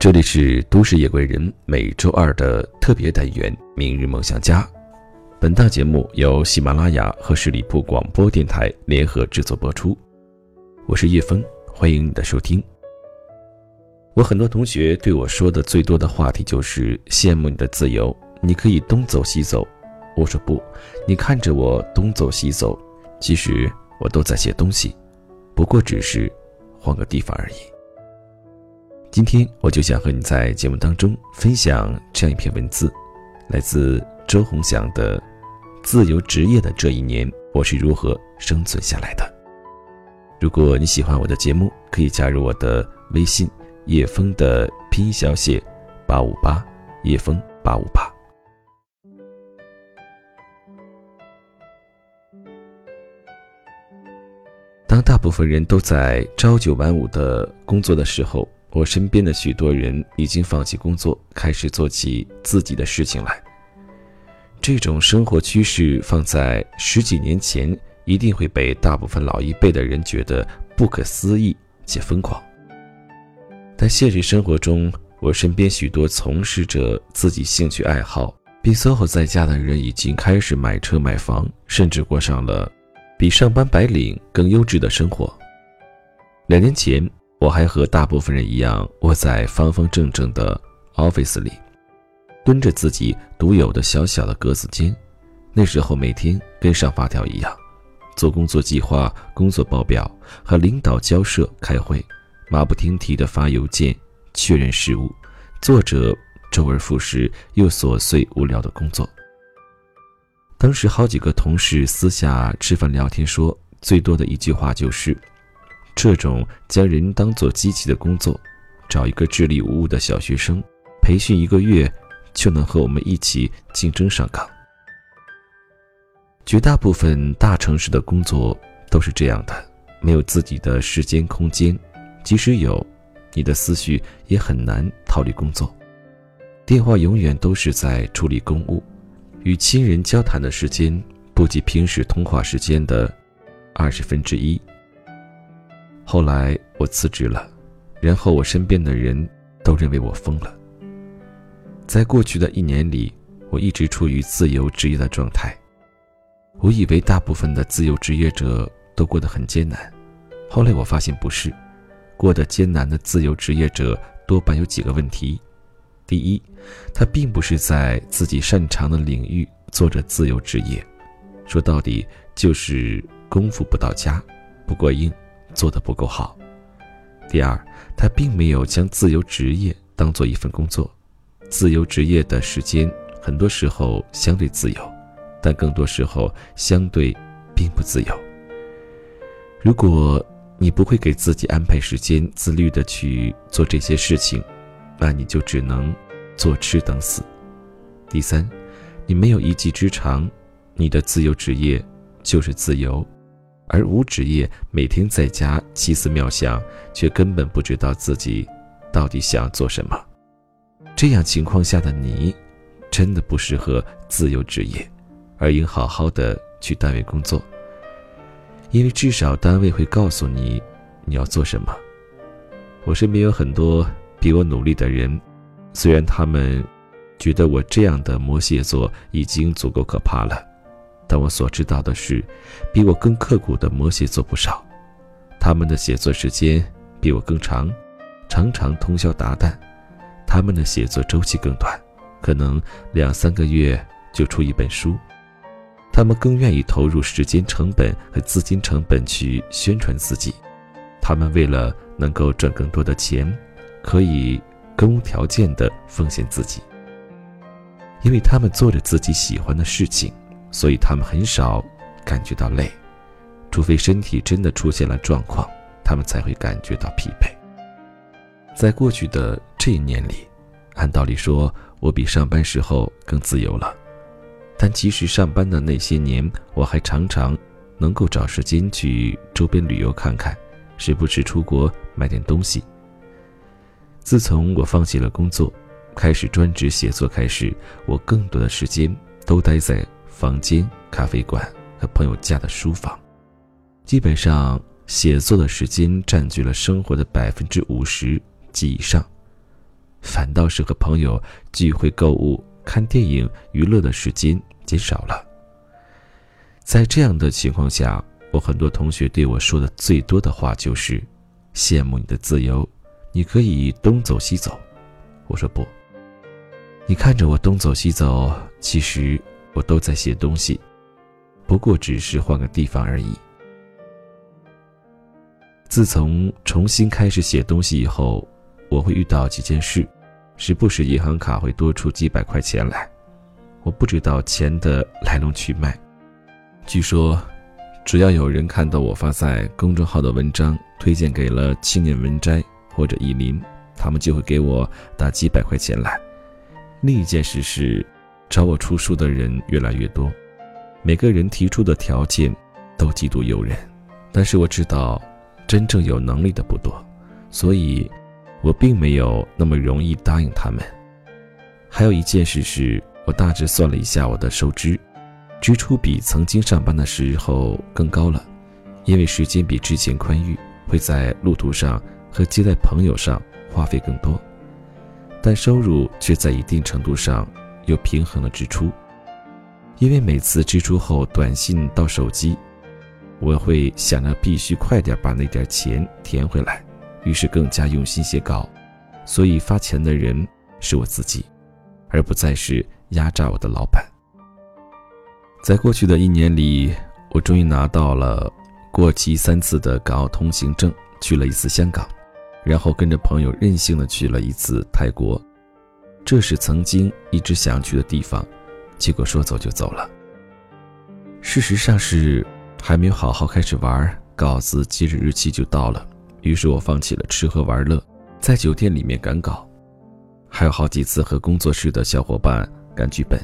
这里是都市夜归人每周二的特别单元《明日梦想家》。本档节目由喜马拉雅和十里铺广播电台联合制作播出。我是叶枫，欢迎你的收听。我很多同学对我说的最多的话题就是羡慕你的自由，你可以东走西走。我说不，你看着我东走西走，其实我都在写东西，不过只是换个地方而已。今天我就想和你在节目当中分享这样一篇文字，来自周鸿祥的《自由职业的这一年，我是如何生存下来的》。如果你喜欢我的节目，可以加入我的微信“叶枫”的拼音小写“八五八”，叶枫八五八。当大部分人都在朝九晚五的工作的时候，我身边的许多人已经放弃工作，开始做起自己的事情来。这种生活趋势放在十几年前，一定会被大部分老一辈的人觉得不可思议且疯狂。但现实生活中，我身边许多从事着自己兴趣爱好并 SOHO 在家的人，已经开始买车买房，甚至过上了比上班白领更优质的生活。两年前。我还和大部分人一样窝在方方正正的 office 里，蹲着自己独有的小小的格子间。那时候每天跟上发条一样，做工作计划、工作报表，和领导交涉、开会，马不停蹄地发邮件确认事务，做着周而复始又琐碎无聊的工作。当时好几个同事私下吃饭聊天说，最多的一句话就是。这种将人当作机器的工作，找一个智力无误的小学生，培训一个月，就能和我们一起竞争上岗。绝大部分大城市的工作都是这样的，没有自己的时间空间，即使有，你的思绪也很难逃离工作。电话永远都是在处理公务，与亲人交谈的时间不及平时通话时间的二十分之一。后来我辞职了，然后我身边的人都认为我疯了。在过去的一年里，我一直处于自由职业的状态。我以为大部分的自由职业者都过得很艰难，后来我发现不是，过得艰难的自由职业者多半有几个问题：第一，他并不是在自己擅长的领域做着自由职业，说到底就是功夫不到家，不过硬。做得不够好。第二，他并没有将自由职业当做一份工作。自由职业的时间很多时候相对自由，但更多时候相对并不自由。如果你不会给自己安排时间，自律的去做这些事情，那你就只能坐吃等死。第三，你没有一技之长，你的自由职业就是自由。而无职业每天在家奇思妙想，却根本不知道自己到底想做什么。这样情况下的你，真的不适合自由职业，而应好好的去单位工作。因为至少单位会告诉你你要做什么。我身边有很多比我努力的人，虽然他们觉得我这样的摩羯座已经足够可怕了。但我所知道的是，比我更刻苦的摩羯座不少，他们的写作时间比我更长，常常通宵达旦；他们的写作周期更短，可能两三个月就出一本书。他们更愿意投入时间成本和资金成本去宣传自己，他们为了能够赚更多的钱，可以更无条件的奉献自己，因为他们做着自己喜欢的事情。所以他们很少感觉到累，除非身体真的出现了状况，他们才会感觉到疲惫。在过去的这一年里，按道理说，我比上班时候更自由了，但其实上班的那些年，我还常常能够找时间去周边旅游看看，时不时出国买点东西。自从我放弃了工作，开始专职写作开始，我更多的时间都待在。房间、咖啡馆和朋友家的书房，基本上写作的时间占据了生活的百分之五十及以上。反倒是和朋友聚会、购物、看电影、娱乐的时间减少了。在这样的情况下，我很多同学对我说的最多的话就是：“羡慕你的自由，你可以东走西走。”我说不。你看着我东走西走，其实我都在写东西，不过只是换个地方而已。自从重新开始写东西以后，我会遇到几件事，时不时银行卡会多出几百块钱来，我不知道钱的来龙去脉。据说，只要有人看到我发在公众号的文章，推荐给了青年文摘或者意林，他们就会给我打几百块钱来。另一件事是，找我出书的人越来越多，每个人提出的条件都极度诱人，但是我知道。真正有能力的不多，所以，我并没有那么容易答应他们。还有一件事是，我大致算了一下我的收支，支出比曾经上班的时候更高了，因为时间比之前宽裕，会在路途上和接待朋友上花费更多，但收入却在一定程度上又平衡了支出，因为每次支出后短信到手机。我会想着必须快点把那点钱填回来，于是更加用心写稿，所以发钱的人是我自己，而不再是压榨我的老板。在过去的一年里，我终于拿到了过期三次的港澳通行证，去了一次香港，然后跟着朋友任性的去了一次泰国，这是曾经一直想去的地方，结果说走就走了。事实上是。还没有好好开始玩，稿子截止日期就到了，于是我放弃了吃喝玩乐，在酒店里面赶稿，还有好几次和工作室的小伙伴赶剧本，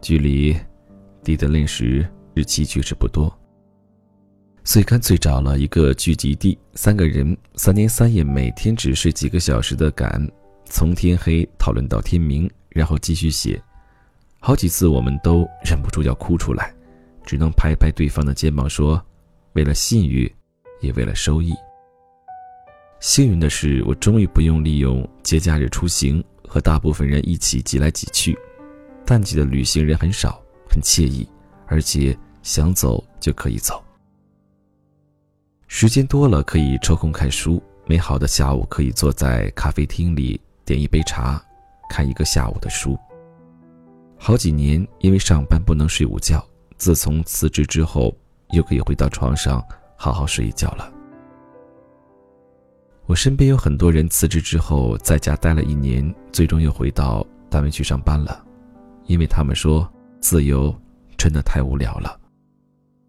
距离 deadline 时日期确实不多，所以干脆找了一个聚集地，三个人三天三夜，每天只睡几个小时的赶，从天黑讨论到天明，然后继续写，好几次我们都忍不住要哭出来。只能拍拍对方的肩膀说：“为了信誉，也为了收益。”幸运的是，我终于不用利用节假日出行，和大部分人一起挤来挤去。淡季的旅行人很少，很惬意，而且想走就可以走。时间多了，可以抽空看书。美好的下午，可以坐在咖啡厅里点一杯茶，看一个下午的书。好几年，因为上班不能睡午觉。自从辞职之后，又可以回到床上好好睡一觉了。我身边有很多人辞职之后在家待了一年，最终又回到单位去上班了，因为他们说自由真的太无聊了。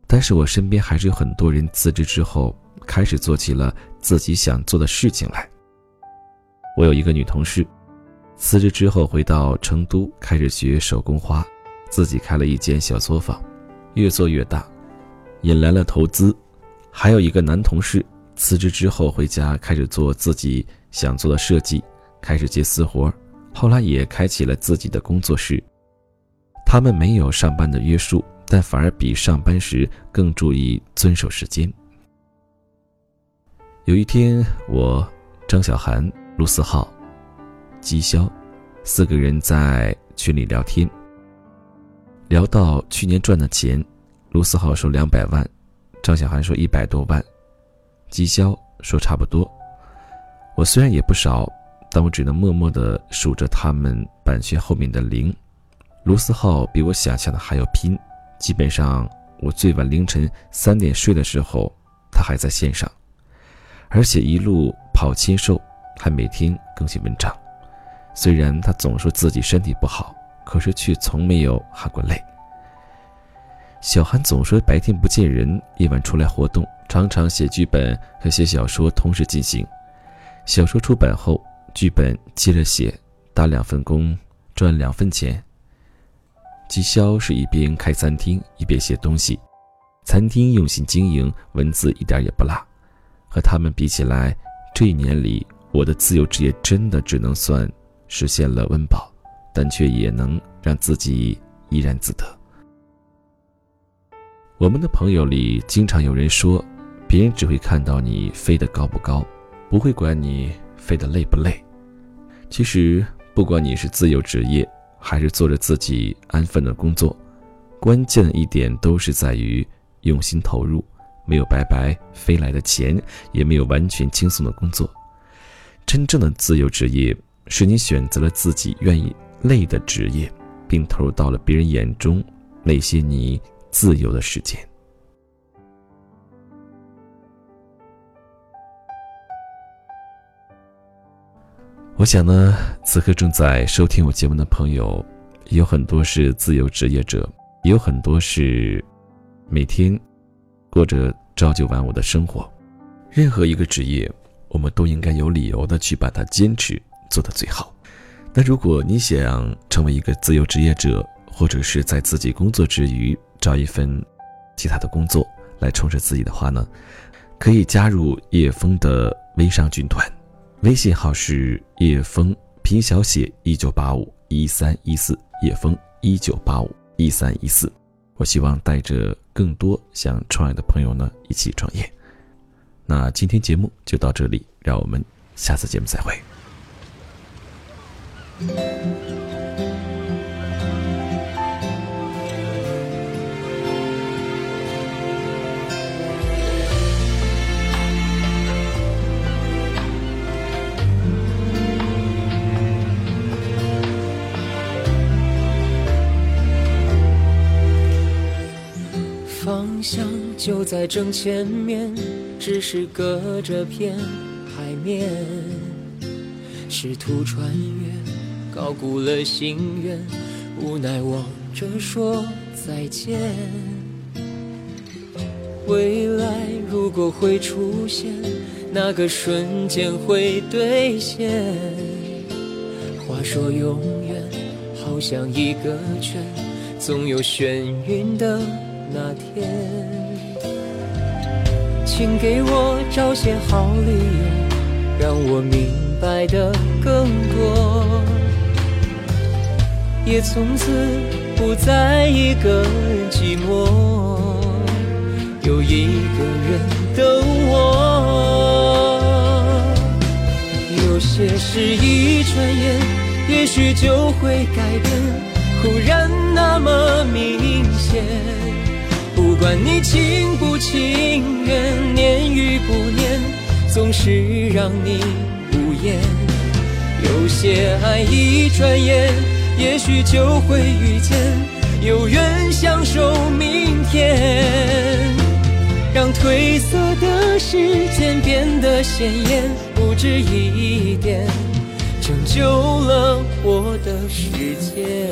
但是我身边还是有很多人辞职之后开始做起了自己想做的事情来。我有一个女同事，辞职之后回到成都开始学手工花，自己开了一间小作坊。越做越大，引来了投资。还有一个男同事辞职之后回家开始做自己想做的设计，开始接私活，后来也开启了自己的工作室。他们没有上班的约束，但反而比上班时更注意遵守时间。有一天，我、张小涵、陆思浩、姬潇四个人在群里聊天。聊到去年赚的钱，卢思浩说两百万，张小涵说一百多万，绩销说差不多。我虽然也不少，但我只能默默的数着他们版权后面的零。卢思浩比我想象的还要拼，基本上我最晚凌晨三点睡的时候，他还在线上，而且一路跑签售，还每天更新文章。虽然他总说自己身体不好。可是却从没有喊过累。小韩总说白天不见人，夜晚出来活动，常常写剧本和写小说同时进行。小说出版后，剧本接着写，打两份工赚两份钱。季潇是一边开餐厅一边写东西，餐厅用心经营，文字一点也不落。和他们比起来，这一年里我的自由职业真的只能算实现了温饱。但却也能让自己怡然自得。我们的朋友里经常有人说，别人只会看到你飞得高不高，不会管你飞得累不累。其实，不管你是自由职业，还是做着自己安分的工作，关键一点都是在于用心投入。没有白白飞来的钱，也没有完全轻松的工作。真正的自由职业，是你选择了自己愿意累的职业，并投入到了别人眼中那些你自由的时间。我想呢，此刻正在收听我节目的朋友，有很多是自由职业者，也有很多是每天。过着朝九晚五的生活，任何一个职业，我们都应该有理由的去把它坚持做得最好。那如果你想成为一个自由职业者，或者是在自己工作之余找一份其他的工作来充实自己的话呢，可以加入叶峰的微商军团，微信号是叶峰拼小写一九八五一三一四，叶峰一九八五一三一四。我希望带着更多想创业的朋友呢一起创业。那今天节目就到这里，让我们下次节目再会。方向就在正前面，只是隔着片海面。试图穿越，高估了心愿，无奈望着说再见。未来如果会出现，那个瞬间会兑现。话说永远，好像一个圈，总有眩晕的。那天，请给我找些好理由，让我明白的更多，也从此不再一个人寂寞，有一个人等我。有些事一转眼，也许就会改变，忽然那么明显。不管你情不情愿，念与不念，总是让你无言。有些爱一转眼，也许就会遇见，有缘相守明天。让褪色的时间变得鲜艳，不止一点，拯救了我的世界。